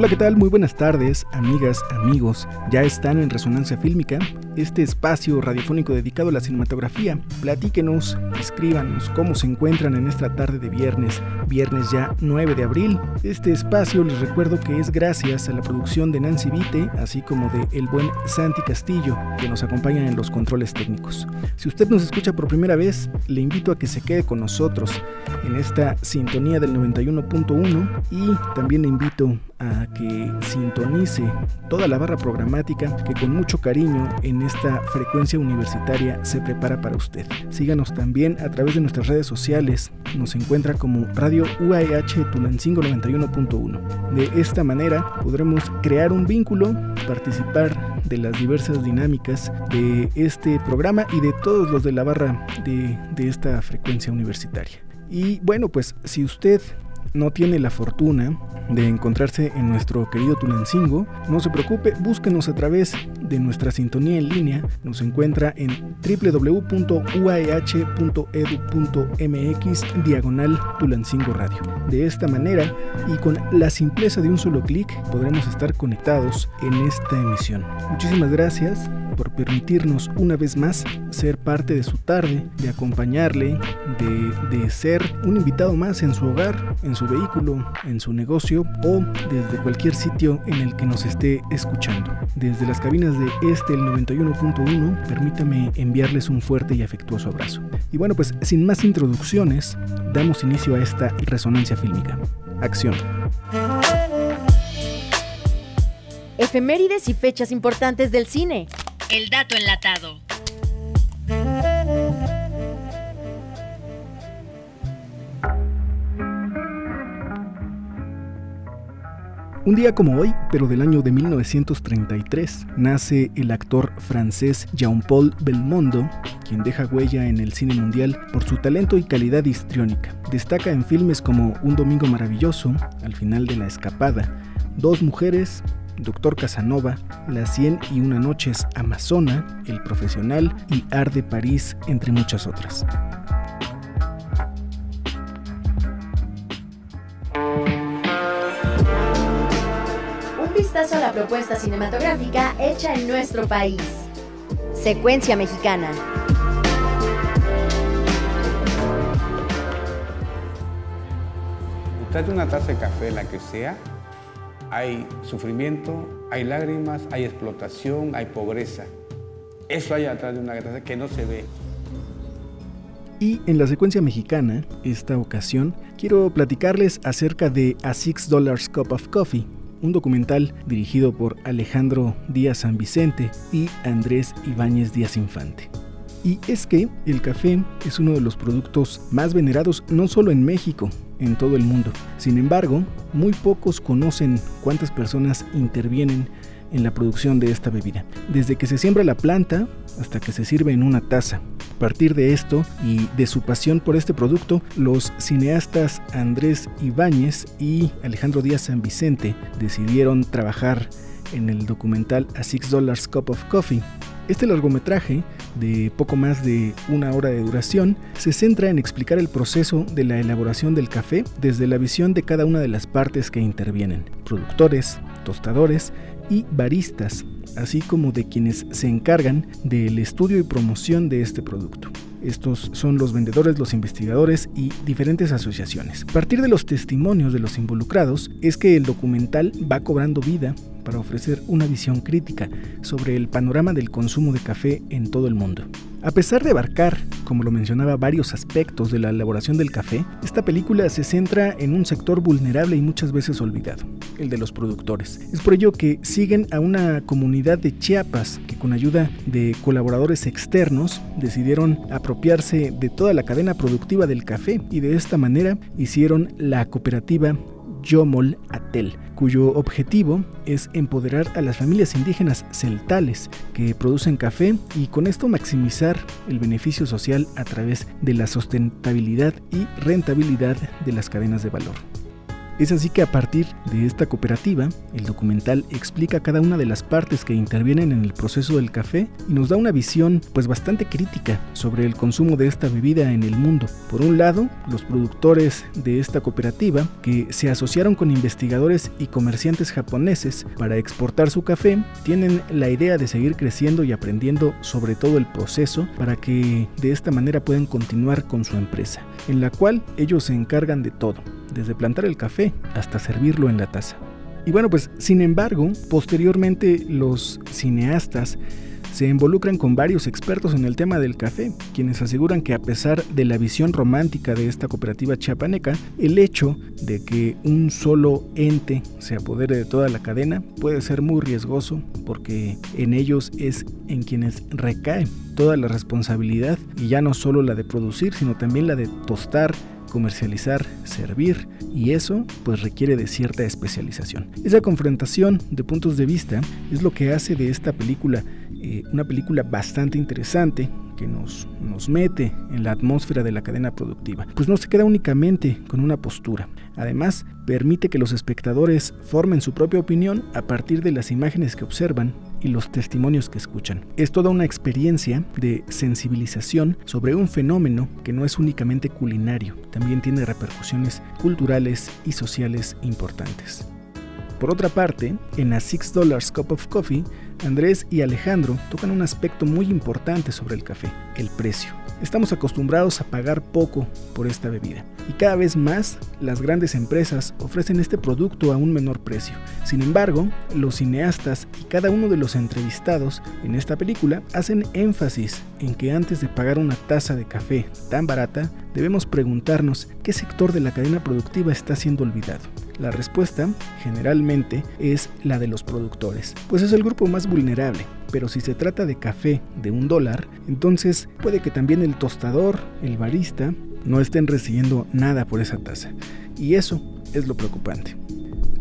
Hola, ¿qué tal? Muy buenas tardes, amigas, amigos. Ya están en Resonancia Fílmica, este espacio radiofónico dedicado a la cinematografía. Platíquenos, escríbanos cómo se encuentran en esta tarde de viernes, viernes ya 9 de abril. Este espacio les recuerdo que es gracias a la producción de Nancy Vite, así como de el buen Santi Castillo, que nos acompañan en los controles técnicos. Si usted nos escucha por primera vez, le invito a que se quede con nosotros en esta sintonía del 91.1 y también le invito a que sintonice toda la barra programática que con mucho cariño en esta frecuencia universitaria se prepara para usted. Síganos también a través de nuestras redes sociales, nos encuentra como Radio UAH Tulancingo 91.1. De esta manera podremos crear un vínculo, participar de las diversas dinámicas de este programa y de todos los de la barra de, de esta frecuencia universitaria. Y bueno, pues si usted no tiene la fortuna de encontrarse en nuestro querido Tulancingo, no se preocupe, búsquenos a través de nuestra sintonía en línea. Nos encuentra en www.uah.edu.mx diagonal Tulancingo Radio. De esta manera y con la simpleza de un solo clic podremos estar conectados en esta emisión. Muchísimas gracias por permitirnos una vez más ser parte de su tarde, de acompañarle, de, de ser un invitado más en su hogar, en su vehículo, en su negocio o desde cualquier sitio en el que nos esté escuchando. Desde las cabinas de este, el 91.1, permítame enviarles un fuerte y afectuoso abrazo. Y bueno, pues sin más introducciones, damos inicio a esta resonancia fílmica. Acción. Efemérides y fechas importantes del cine. El dato enlatado. Un día como hoy, pero del año de 1933, nace el actor francés Jean-Paul Belmondo, quien deja huella en el cine mundial por su talento y calidad histriónica. Destaca en filmes como Un Domingo Maravilloso, Al final de la escapada, Dos Mujeres, Doctor Casanova, Las Cien y una noches Amazona, El Profesional y Arde París, entre muchas otras. Un vistazo a la propuesta cinematográfica hecha en nuestro país. Secuencia mexicana. De una taza de café, la que sea, hay sufrimiento, hay lágrimas, hay explotación, hay pobreza. Eso hay atrás de una taza que no se ve. Y en la secuencia mexicana, esta ocasión, quiero platicarles acerca de A Six Dollars Cup of Coffee, un documental dirigido por Alejandro Díaz San Vicente y Andrés Ibáñez Díaz Infante. Y es que el café es uno de los productos más venerados no solo en México, en todo el mundo. Sin embargo, muy pocos conocen cuántas personas intervienen en la producción de esta bebida. Desde que se siembra la planta hasta que se sirve en una taza. A partir de esto y de su pasión por este producto, los cineastas Andrés Ibáñez y Alejandro Díaz San Vicente decidieron trabajar en el documental A Six Dollars Cup of Coffee. Este largometraje, de poco más de una hora de duración, se centra en explicar el proceso de la elaboración del café desde la visión de cada una de las partes que intervienen, productores, tostadores y baristas, así como de quienes se encargan del estudio y promoción de este producto. Estos son los vendedores, los investigadores y diferentes asociaciones. A partir de los testimonios de los involucrados es que el documental va cobrando vida para ofrecer una visión crítica sobre el panorama del consumo de café en todo el mundo. A pesar de abarcar, como lo mencionaba, varios aspectos de la elaboración del café, esta película se centra en un sector vulnerable y muchas veces olvidado, el de los productores. Es por ello que siguen a una comunidad de Chiapas que con ayuda de colaboradores externos decidieron apropiarse de toda la cadena productiva del café y de esta manera hicieron la cooperativa Yomol Atel, cuyo objetivo es empoderar a las familias indígenas celtales que producen café y con esto maximizar el beneficio social a través de la sustentabilidad y rentabilidad de las cadenas de valor. Es así que a partir de esta cooperativa, el documental explica cada una de las partes que intervienen en el proceso del café y nos da una visión pues bastante crítica sobre el consumo de esta bebida en el mundo. Por un lado, los productores de esta cooperativa que se asociaron con investigadores y comerciantes japoneses para exportar su café, tienen la idea de seguir creciendo y aprendiendo sobre todo el proceso para que de esta manera puedan continuar con su empresa, en la cual ellos se encargan de todo desde plantar el café hasta servirlo en la taza. Y bueno, pues sin embargo, posteriormente los cineastas se involucran con varios expertos en el tema del café, quienes aseguran que a pesar de la visión romántica de esta cooperativa chiapaneca, el hecho de que un solo ente se apodere de toda la cadena puede ser muy riesgoso porque en ellos es en quienes recae toda la responsabilidad y ya no solo la de producir, sino también la de tostar, comercializar, servir y eso pues requiere de cierta especialización. Esa confrontación de puntos de vista es lo que hace de esta película eh, una película bastante interesante que nos, nos mete en la atmósfera de la cadena productiva, pues no se queda únicamente con una postura. Además, permite que los espectadores formen su propia opinión a partir de las imágenes que observan y los testimonios que escuchan. Es toda una experiencia de sensibilización sobre un fenómeno que no es únicamente culinario, también tiene repercusiones culturales y sociales importantes. Por otra parte, en A Six Dollars Cup of Coffee, Andrés y Alejandro tocan un aspecto muy importante sobre el café, el precio. Estamos acostumbrados a pagar poco por esta bebida y cada vez más las grandes empresas ofrecen este producto a un menor precio. Sin embargo, los cineastas y cada uno de los entrevistados en esta película hacen énfasis en que antes de pagar una taza de café tan barata, debemos preguntarnos qué sector de la cadena productiva está siendo olvidado. La respuesta, generalmente, es la de los productores, pues es el grupo más vulnerable. Pero si se trata de café de un dólar, entonces puede que también el tostador, el barista, no estén recibiendo nada por esa taza. Y eso es lo preocupante.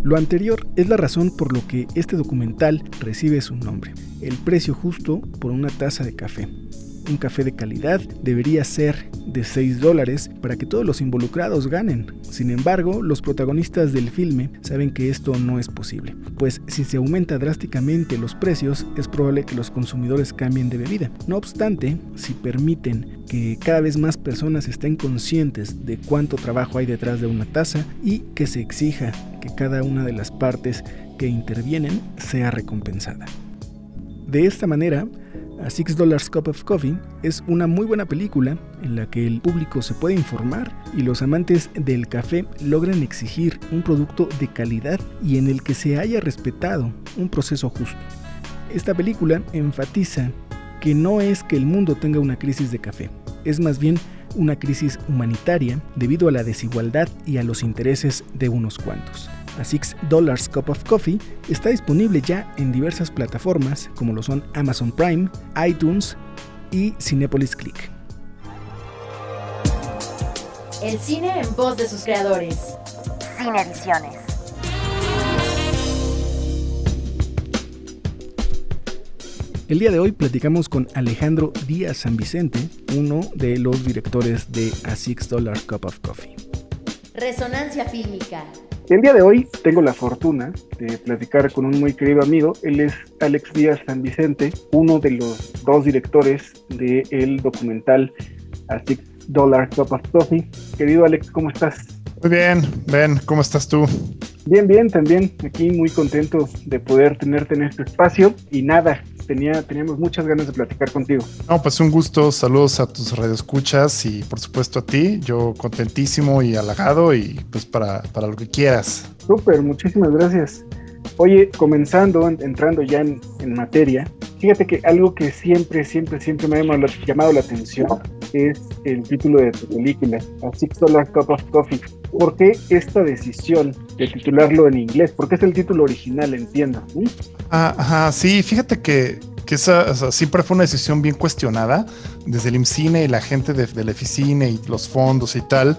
Lo anterior es la razón por lo que este documental recibe su nombre, el precio justo por una taza de café un café de calidad debería ser de 6 dólares para que todos los involucrados ganen. Sin embargo, los protagonistas del filme saben que esto no es posible, pues si se aumenta drásticamente los precios es probable que los consumidores cambien de bebida. No obstante, si permiten que cada vez más personas estén conscientes de cuánto trabajo hay detrás de una taza y que se exija que cada una de las partes que intervienen sea recompensada. De esta manera, a Six Dollars Cup of Coffee es una muy buena película en la que el público se puede informar y los amantes del café logran exigir un producto de calidad y en el que se haya respetado un proceso justo. Esta película enfatiza que no es que el mundo tenga una crisis de café, es más bien una crisis humanitaria debido a la desigualdad y a los intereses de unos cuantos. A Six Dollars Cup of Coffee está disponible ya en diversas plataformas como lo son Amazon Prime, iTunes y Cinepolis Click. El cine en voz de sus creadores. Cine Ediciones. El día de hoy platicamos con Alejandro Díaz San Vicente, uno de los directores de A Six Dollar Cup of Coffee. Resonancia fílmica. El día de hoy tengo la fortuna de platicar con un muy querido amigo. Él es Alex Díaz San Vicente, uno de los dos directores del documental A Six Dollar Cup of Coffee. Querido Alex, ¿cómo estás? Muy bien, Ben, ¿cómo estás tú? Bien, bien, también aquí muy contento de poder tenerte en este espacio y nada, tenía, teníamos muchas ganas de platicar contigo. No, pues un gusto, saludos a tus radioescuchas y por supuesto a ti, yo contentísimo y halagado y pues para, para lo que quieras. Súper, muchísimas gracias. Oye, comenzando, entrando ya en, en materia, fíjate que algo que siempre, siempre, siempre me ha llamado la atención es el título de tu película, A Six Dollar Cup of Coffee. ¿Por qué esta decisión de titularlo en inglés? Porque es el título original, entiendo. Ah, ajá, sí, fíjate que, que esa siempre fue una decisión bien cuestionada desde el IMCINE y la gente de, del EFICINE y los fondos y tal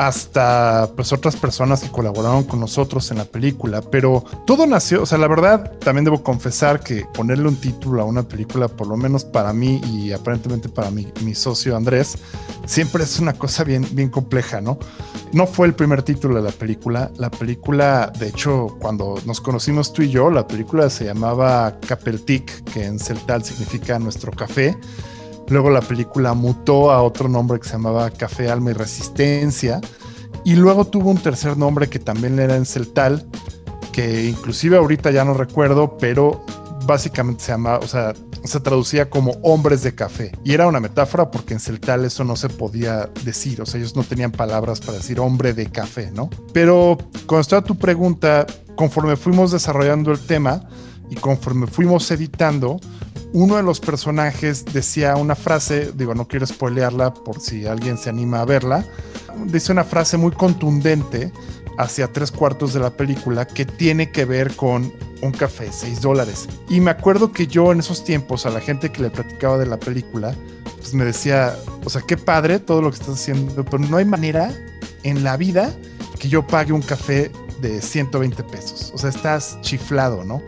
hasta pues otras personas que colaboraron con nosotros en la película, pero todo nació, o sea, la verdad también debo confesar que ponerle un título a una película, por lo menos para mí y aparentemente para mi, mi socio Andrés, siempre es una cosa bien, bien compleja, ¿no? No fue el primer título de la película, la película, de hecho, cuando nos conocimos tú y yo, la película se llamaba Capeltic, que en celtal significa nuestro café, Luego la película mutó a otro nombre que se llamaba Café, Alma y Resistencia. Y luego tuvo un tercer nombre que también era en celtal, que inclusive ahorita ya no recuerdo, pero básicamente se llama, o sea, se traducía como hombres de café. Y era una metáfora porque en celtal eso no se podía decir, o sea, ellos no tenían palabras para decir hombre de café, ¿no? Pero cuando estaba tu pregunta, conforme fuimos desarrollando el tema y conforme fuimos editando, uno de los personajes decía una frase, digo, no quiero spoilearla por si alguien se anima a verla, dice una frase muy contundente hacia tres cuartos de la película que tiene que ver con un café, seis dólares. Y me acuerdo que yo en esos tiempos a la gente que le platicaba de la película, pues me decía, o sea, qué padre todo lo que estás haciendo, pero no hay manera en la vida que yo pague un café de 120 pesos. O sea, estás chiflado, ¿no?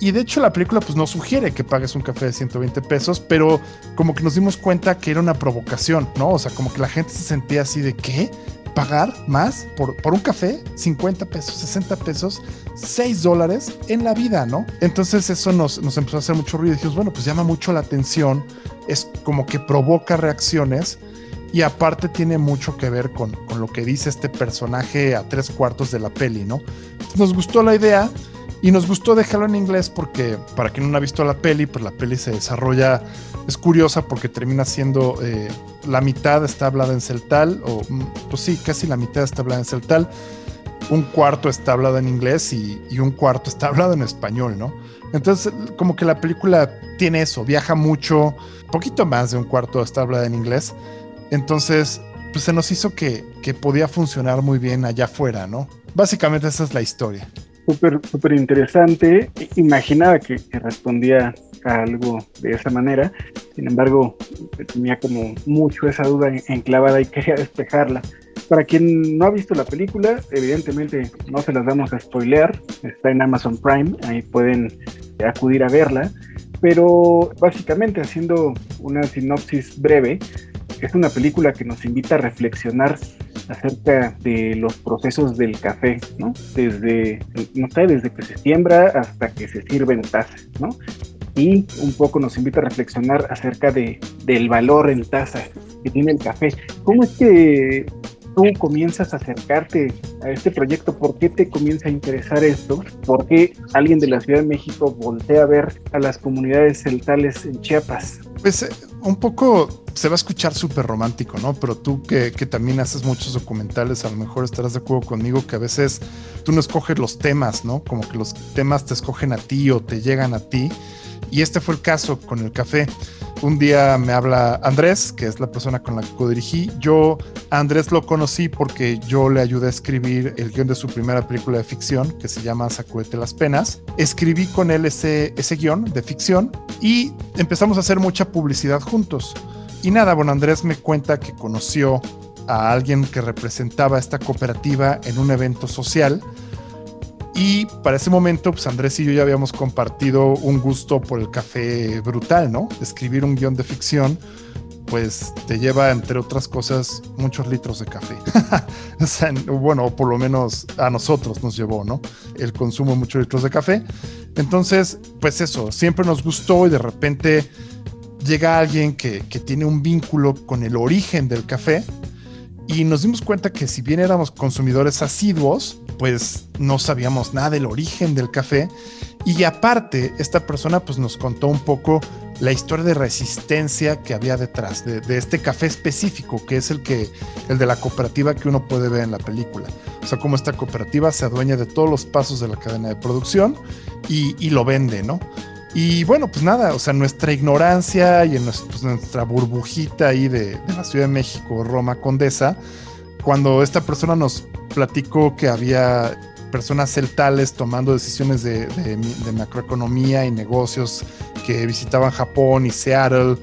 Y de hecho la película pues no sugiere que pagues un café de 120 pesos, pero como que nos dimos cuenta que era una provocación, ¿no? O sea, como que la gente se sentía así de ¿qué? ¿Pagar más por, por un café? 50 pesos, 60 pesos, 6 dólares en la vida, ¿no? Entonces eso nos, nos empezó a hacer mucho ruido dijimos, bueno, pues llama mucho la atención, es como que provoca reacciones y aparte tiene mucho que ver con, con lo que dice este personaje a tres cuartos de la peli, ¿no? Nos gustó la idea y nos gustó dejarlo en inglés porque, para quien no ha visto la peli, pues la peli se desarrolla, es curiosa porque termina siendo, eh, la mitad está hablada en celtal, o mm, pues sí, casi la mitad está hablada en celtal, un cuarto está hablado en inglés y, un cuarto está hablado en español, ¿no? Entonces, como que la película tiene eso, viaja mucho, poquito más de un cuarto está hablada en inglés. Entonces, pues se nos hizo que, que podía funcionar muy bien allá afuera, ¿no? Básicamente esa es la historia súper, súper interesante. Imaginaba que, respondía a algo de esa manera. Sin embargo, tenía como mucho esa duda enclavada y quería despejarla. Para quien no ha visto la película, evidentemente no se las damos a spoilear. Está en Amazon Prime, ahí pueden acudir a verla. Pero básicamente, haciendo una sinopsis breve, es una película que nos invita a reflexionar acerca de los procesos del café, ¿no? Desde, no sé, desde que se siembra hasta que se sirve en taza, ¿no? Y un poco nos invita a reflexionar acerca de, del valor en taza que tiene el café. ¿Cómo es que tú comienzas a acercarte a este proyecto? ¿Por qué te comienza a interesar esto? ¿Por qué alguien de la Ciudad de México voltea a ver a las comunidades celtales en Chiapas? Pues eh, un poco se va a escuchar súper romántico, ¿no? Pero tú que, que, también haces muchos documentales, a lo mejor estarás de acuerdo conmigo que a veces tú no escoges los temas, ¿no? Como que los temas te escogen a ti o te llegan a ti. Y este fue el caso con el café. Un día me habla Andrés, que es la persona con la que co-dirigí. Yo Andrés lo conocí porque yo le ayudé a escribir el guion de su primera película de ficción, que se llama Sacudete las penas. Escribí con él ese, ese guion de ficción y empezamos a hacer mucha publicidad juntos. Y nada, bueno, Andrés me cuenta que conoció a alguien que representaba esta cooperativa en un evento social y para ese momento, pues Andrés y yo ya habíamos compartido un gusto por el café brutal, ¿no? Escribir un guion de ficción, pues te lleva, entre otras cosas, muchos litros de café. o sea, bueno, por lo menos a nosotros nos llevó, ¿no? El consumo de muchos litros de café. Entonces, pues eso, siempre nos gustó y de repente llega alguien que, que tiene un vínculo con el origen del café y nos dimos cuenta que si bien éramos consumidores asiduos, pues no sabíamos nada del origen del café. Y aparte, esta persona pues nos contó un poco la historia de resistencia que había detrás de, de, este café específico, que es el que el de la cooperativa que uno puede ver en la película. O sea, cómo esta cooperativa se adueña de todos los pasos de la cadena de producción y, lo vende, ¿no? Y bueno, pues nada, o sea, nuestra ignorancia y en pues, nuestra burbujita ahí de, la Ciudad de México, Roma Condesa, cuando esta persona nos platicó que había personas celtales tomando decisiones de, macroeconomía y negocios que visitaban Japón y Seattle,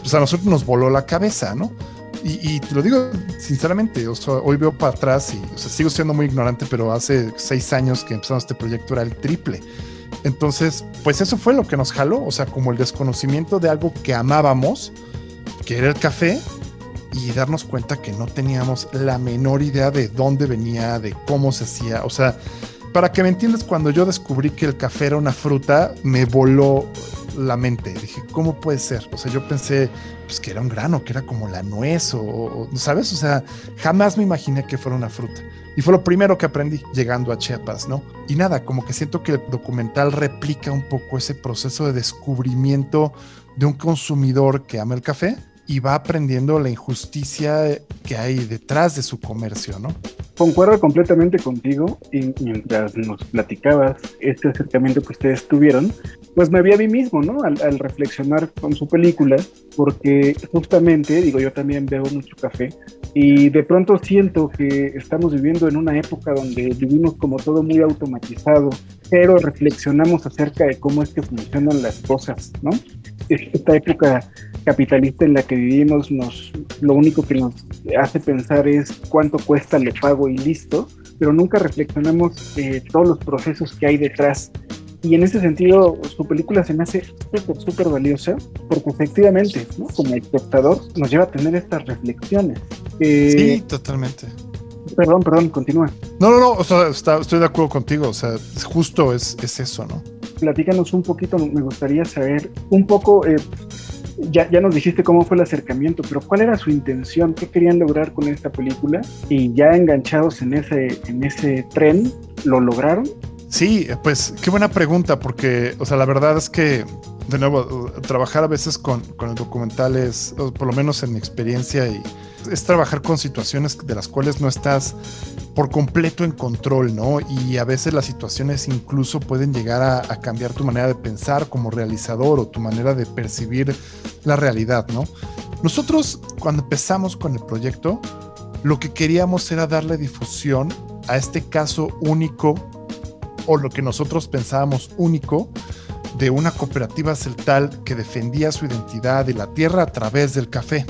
pues a nosotros nos voló la cabeza, ¿no? Y, te lo digo sinceramente, o sea, hoy veo para atrás y o sea, sigo siendo muy ignorante, pero hace seis años que empezamos este proyecto era el triple. Entonces, pues eso fue lo que nos jaló, o sea, como el desconocimiento de algo que amábamos, que era el café, y darnos cuenta que no teníamos la menor idea de dónde venía, de cómo se hacía. O sea, para que me entiendas, cuando yo descubrí que el café era una fruta, me voló la mente. Dije, ¿cómo puede ser? O sea, yo pensé pues, que era un grano, que era como la nuez o, ¿sabes? O sea, jamás me imaginé que fuera una fruta. Y fue lo primero que aprendí llegando a Chiapas, ¿no? Y nada, como que siento que el documental replica un poco ese proceso de descubrimiento de un consumidor que ama el café y va aprendiendo la injusticia que hay detrás de su comercio, ¿no? Concuerdo completamente contigo y mientras nos platicabas este acercamiento que ustedes tuvieron, pues me vi a mí mismo, ¿no? Al, al, reflexionar con su película, porque justamente, digo, yo también bebo mucho café y de pronto siento que estamos viviendo en una época donde vivimos como todo muy automatizado, pero reflexionamos acerca de cómo es que funcionan las cosas, ¿no? Esta época capitalista en la que vivimos nos lo único que nos hace pensar es cuánto cuesta le pago y listo, pero nunca reflexionamos eh, todos los procesos que hay detrás. Y en ese sentido, su película se me hace súper, súper valiosa, porque efectivamente, como espectador, nos lleva a tener estas reflexiones. sí, totalmente. Perdón, perdón, continúa. No, no, no, o sea, estoy de acuerdo contigo, o sea, justo es, es eso, ¿no? Platícanos un poquito, me gustaría saber un poco, eh, ya, ya nos dijiste cómo fue el acercamiento, pero ¿cuál era su intención? ¿Qué querían lograr con esta película? Y ya enganchados en ese, en ese tren, ¿lo lograron? Sí, pues qué buena pregunta, porque, o sea, la verdad es que, de nuevo, trabajar a veces con, con el documental es, por lo menos en mi experiencia, y es trabajar con situaciones de las cuales no estás por completo en control, ¿no? Y a veces las situaciones incluso pueden llegar a, cambiar tu manera de pensar como realizador o tu manera de percibir la realidad, ¿no? Nosotros cuando empezamos con el proyecto, lo que queríamos era darle difusión a este caso único o lo que nosotros pensábamos único de una cooperativa celtal que defendía su identidad y la tierra a través del café.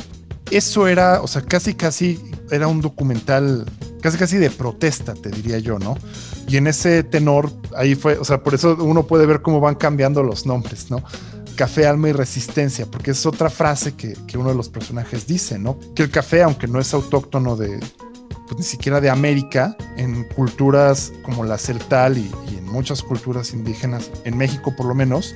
Eso era, o sea, casi casi era un documental casi casi de protesta, te diría yo, ¿no? Y en ese tenor, ahí fue, o sea, por eso uno puede ver cómo van cambiando los nombres, ¿no? Café, alma y resistencia, porque es otra frase que, uno de los personajes dice, ¿no? Que el café, aunque no es autóctono de, pues ni siquiera de América, en culturas como la celtal y en muchas culturas indígenas, en México por lo menos,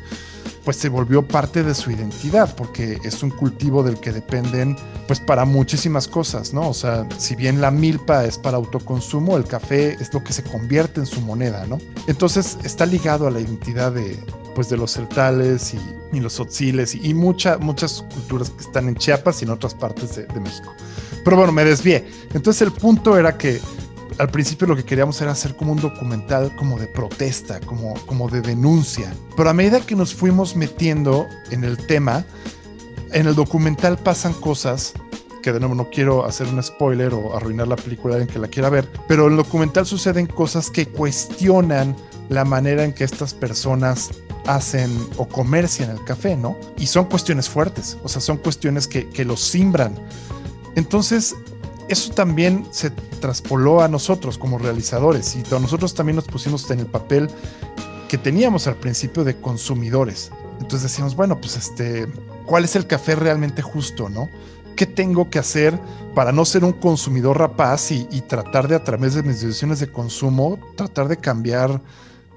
pues se volvió parte de su identidad, porque es un cultivo del que dependen pues para muchísimas cosas, ¿no? O sea, si bien la milpa es para autoconsumo, el café es lo que se convierte en su moneda, ¿no? Entonces está ligado a la identidad de pues de los celtales y, los otziles y, muchas culturas que están en Chiapas y en otras partes de, de México. Pero bueno, me desvié. Entonces el punto era que al principio lo que queríamos era hacer como un documental como de protesta, como, como de denuncia. Pero a medida que nos fuimos metiendo en el tema, en el documental pasan cosas que de nuevo no quiero hacer un spoiler o arruinar la película en que la quiera ver, pero en el documental suceden cosas que cuestionan la manera en que estas personas hacen o comercian el café, ¿no? Y son cuestiones fuertes, o sea, son cuestiones que, que los simbran. Entonces, eso también se traspoló a nosotros como realizadores y nosotros también nos pusimos en el papel que teníamos al principio de consumidores. Entonces decíamos, bueno, pues este, ¿cuál es el café realmente justo, no? ¿Qué tengo que hacer para no ser un consumidor rapaz y, y tratar de a través de mis decisiones de consumo, tratar de cambiar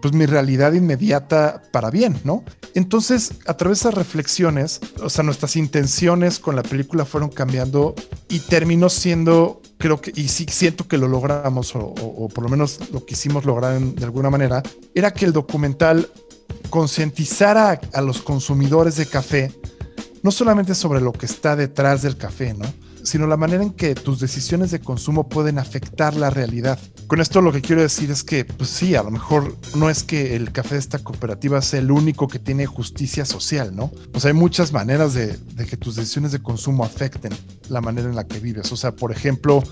pues mi realidad inmediata para bien, ¿no? Entonces, a través de esas reflexiones, o sea, nuestras intenciones con la película fueron cambiando y terminó siendo, creo que, y sí siento que lo logramos, o, por lo menos lo quisimos lograr de alguna manera, era que el documental concientizara a, a los consumidores de café, no solamente sobre lo que está detrás del café, ¿no? Sino la manera en que tus decisiones de consumo pueden afectar la realidad. Con esto lo que quiero decir es que, pues sí, a lo mejor no es que el café de esta cooperativa sea el único que tiene justicia social, ¿no? Pues hay muchas maneras de, que tus decisiones de consumo afecten la manera en la que vives. O sea, por ejemplo,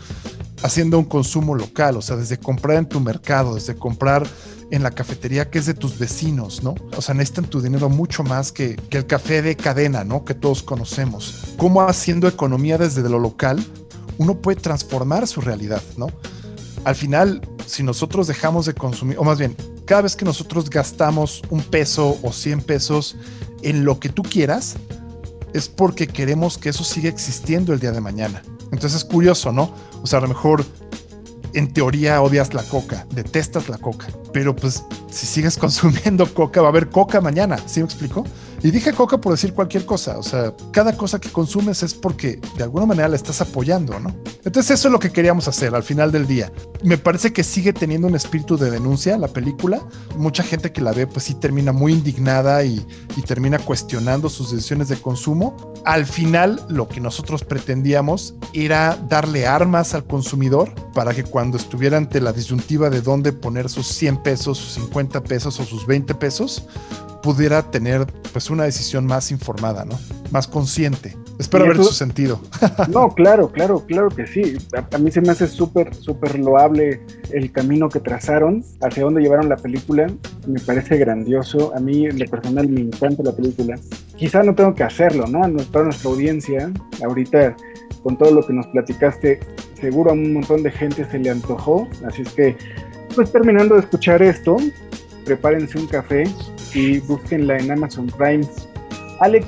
haciendo un consumo local, o sea, desde comprar en tu mercado, desde comprar en la cafetería que es de tus vecinos, ¿no? O sea, necesitan tu dinero mucho más que el café de cadena, ¿no? Que todos conocemos. Cómo haciendo economía desde lo local, uno puede transformar su realidad, ¿no? Al final, si nosotros dejamos de consumir, o más bien, cada vez que nosotros gastamos un peso o 100 pesos en lo que tú quieras, es porque queremos que eso siga existiendo el día de mañana. Entonces es curioso, ¿no? O sea, a lo mejor en teoría odias la coca, detestas la coca, pero pues si sigues consumiendo coca va a haber coca mañana, ¿sí me explico? Y dije coca por decir cualquier cosa, o sea, cada cosa que consumes es porque de alguna manera la estás apoyando, ¿no? Entonces eso es lo que queríamos hacer al final del día. Me parece que sigue teniendo un espíritu de denuncia la película. Mucha gente que la ve pues sí termina muy indignada y, y termina cuestionando sus decisiones de consumo. Al final lo que nosotros pretendíamos era darle armas al consumidor para que cuando estuviera ante la disyuntiva de dónde poner sus 100 pesos, sus 50 pesos o sus 20 pesos, pudiera tener pues una decisión más informada, ¿no? Más consciente. Espero ver su sentido. No, claro, claro, claro que sí. A, a mí se me hace súper, súper loable el camino que trazaron, hacia dónde llevaron la película. Me parece grandioso. A mí, en lo personal, me encanta la película. Quizá no tengo que hacerlo, ¿no? A toda nuestra audiencia, ahorita, con todo lo que nos platicaste, seguro a un montón de gente se le antojó. Así es que, pues terminando de escuchar esto, prepárense un café y búsquenla en Amazon Prime. Alex,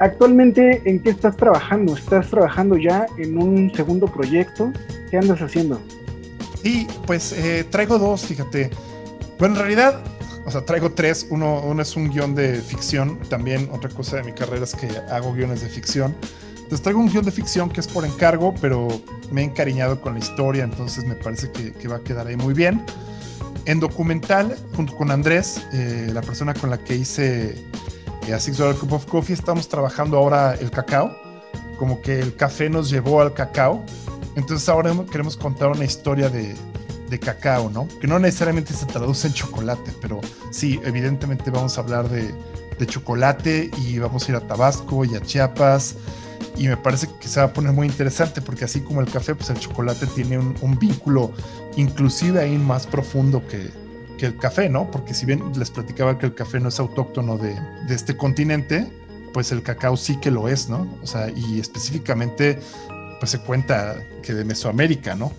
actualmente, ¿en qué estás trabajando? ¿Estás trabajando ya en un segundo proyecto? ¿Qué andas haciendo? Sí, pues eh, traigo dos, fíjate. Bueno, en realidad, o sea, traigo tres. Uno, uno es un guion de ficción. También otra cosa de mi carrera es que hago guiones de ficción. Entonces traigo un guion de ficción que es por encargo, pero me he encariñado con la historia, entonces me parece que, que va a quedar ahí muy bien. En documental, junto con Andrés, eh, la persona con la que hice eh, A Six Dollar Cup of Coffee, estamos trabajando ahora el cacao. Como que el café nos llevó al cacao. Entonces ahora queremos contar una historia de, de cacao, ¿no? Que no necesariamente se traduce en chocolate, pero sí, evidentemente vamos a hablar de, de chocolate y vamos a ir a Tabasco y a Chiapas y me parece que se va a poner muy interesante porque así como el café, pues el chocolate tiene un, vínculo inclusive ahí más profundo que, que, el café, ¿no? Porque si bien les platicaba que el café no es autóctono de, de este continente, pues el cacao sí que lo es, ¿no? O sea, y específicamente, pues se cuenta que de Mesoamérica, ¿no?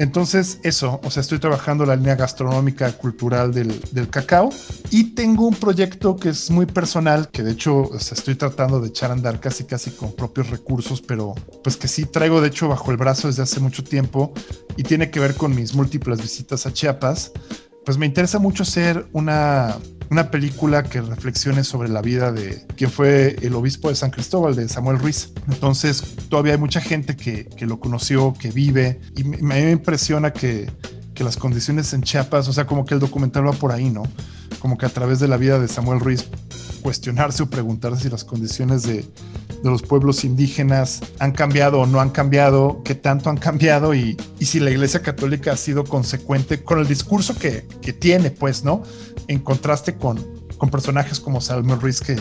Entonces, eso, o sea, estoy trabajando la línea gastronómica cultural del, del, cacao y tengo un proyecto que es muy personal, que de hecho o sea, estoy tratando de echar a andar casi casi con propios recursos, pero pues que sí traigo de hecho bajo el brazo desde hace mucho tiempo y tiene que ver con mis múltiples visitas a Chiapas. Pues me interesa mucho ser una, una película que reflexione sobre la vida de quien fue el obispo de San Cristóbal, de Samuel Ruiz. Entonces, todavía hay mucha gente que, que lo conoció, que vive, y me, me impresiona que, que, las condiciones en Chiapas, o sea, como que el documental va por ahí, ¿no? Como que a través de la vida de Samuel Ruiz, cuestionarse o preguntarse si las condiciones de, de los pueblos indígenas han cambiado o no han cambiado, qué tanto han cambiado y, y si la Iglesia Católica ha sido consecuente con el discurso que, que tiene, pues, ¿no? En contraste con, con personajes como Samuel Ruiz que,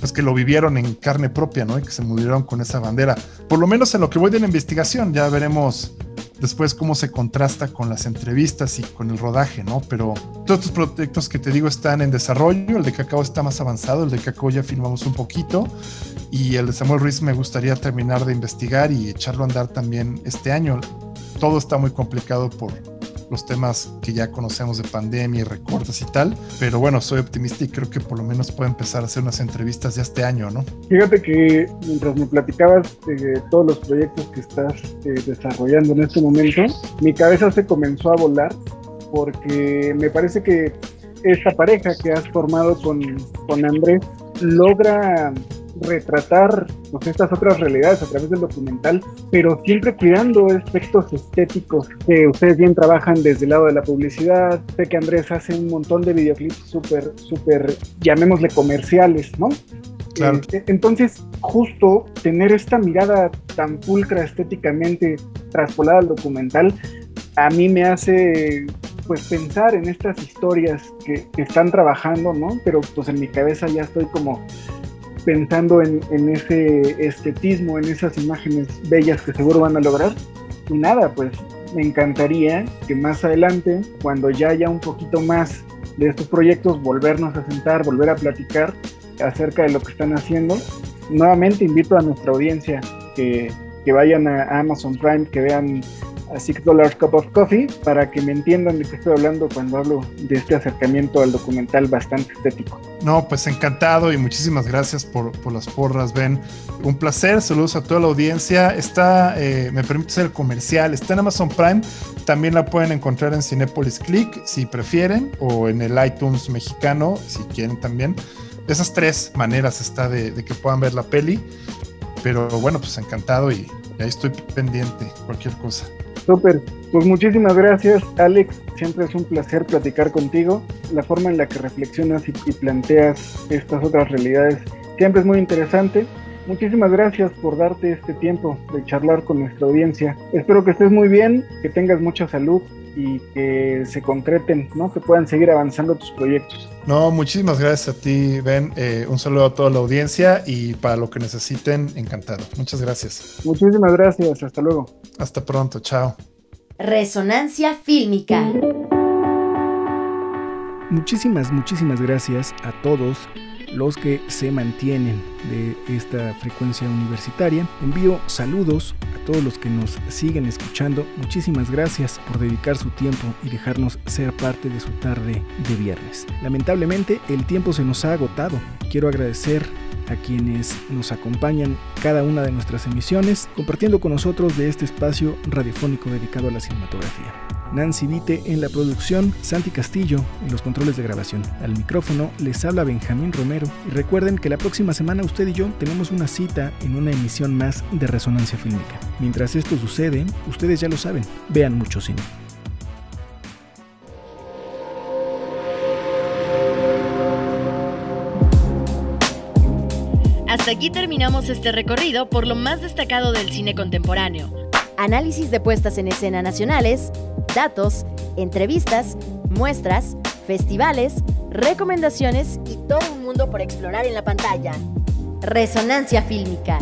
pues, que lo vivieron en carne propia, ¿no? Y que se murieron con esa bandera. Por lo menos en lo que voy de la investigación, ya veremos después cómo se contrasta con las entrevistas y con el rodaje, ¿no? Pero todos estos proyectos que te digo están en desarrollo, el de Cacao está más avanzado, el de Cacao ya filmamos un poquito y el de Samuel Ruiz me gustaría terminar de investigar y echarlo a andar también este año. Todo está muy complicado por los temas que ya conocemos de pandemia y recortes y tal, pero bueno, soy optimista y creo que por lo menos puedo empezar a hacer unas entrevistas ya este año, ¿no? Fíjate que mientras me platicabas de todos los proyectos que estás eh, desarrollando en este momento, mi cabeza se comenzó a volar porque me parece que esta pareja que has formado con, con Andrés logra retratar pues, estas otras realidades a través del documental, pero siempre cuidando aspectos estéticos que ustedes bien trabajan desde el lado de la publicidad. Sé que Andrés hace un montón de videoclips súper, súper, llamémosle comerciales, ¿no? Claro. Eh, entonces, justo tener esta mirada tan pulcra estéticamente traspolada al documental, a mí me hace pues pensar en estas historias que, que, están trabajando, ¿no? Pero pues en mi cabeza ya estoy como pensando en, ese estetismo, en esas imágenes bellas que seguro van a lograr. Y nada, pues me encantaría que más adelante, cuando ya haya un poquito más de estos proyectos, volvernos a sentar, volver a platicar acerca de lo que están haciendo. Nuevamente invito a nuestra audiencia que vayan a Amazon Prime, que vean a Six Dollars Cup of Coffee para que me entiendan de qué estoy hablando cuando hablo de este acercamiento al documental bastante estético. No, pues encantado y muchísimas gracias por, por las porras, Ben. Un placer, saludos a toda la audiencia. Está, eh, me permite ser comercial, está en Amazon Prime. También la pueden encontrar en Cinepolis Click si prefieren o en el iTunes mexicano si quieren también. Esas tres maneras está de que puedan ver la peli. Pero bueno, pues encantado y ahí estoy pendiente, cualquier cosa. Súper, pues muchísimas gracias Alex, siempre es un placer platicar contigo. La forma en la que reflexionas y, y, planteas estas otras realidades siempre es muy interesante. Muchísimas gracias por darte este tiempo de charlar con nuestra audiencia. Espero que estés muy bien, que tengas mucha salud y que se concreten, ¿no? Que puedan seguir avanzando tus proyectos. No, muchísimas gracias a ti, Ben. Eh, un saludo a toda la audiencia y para lo que necesiten, encantado. Muchas gracias. Muchísimas gracias. Hasta luego. Hasta pronto. Chao. Resonancia fílmica. Muchísimas, muchísimas gracias a todos los que se mantienen de esta frecuencia universitaria. Envío saludos a todos los que nos siguen escuchando. Muchísimas gracias por dedicar su tiempo y dejarnos ser parte de su tarde de viernes. Lamentablemente el tiempo se nos ha agotado. Quiero agradecer a quienes nos acompañan cada una de nuestras emisiones, compartiendo con nosotros de este espacio radiofónico dedicado a la cinematografía. Nancy Vite en la producción, Santi Castillo en los controles de grabación. Al micrófono les habla Benjamín Romero y recuerden que la próxima semana usted y yo tenemos una cita en una emisión más de Resonancia Fílmica. Mientras esto sucede, ustedes ya lo saben, vean mucho cine. Hasta aquí terminamos este recorrido por lo más destacado del cine contemporáneo. Análisis de puestas en escena nacionales, datos, entrevistas, muestras, festivales, recomendaciones y todo un mundo por explorar en la pantalla. Resonancia fílmica.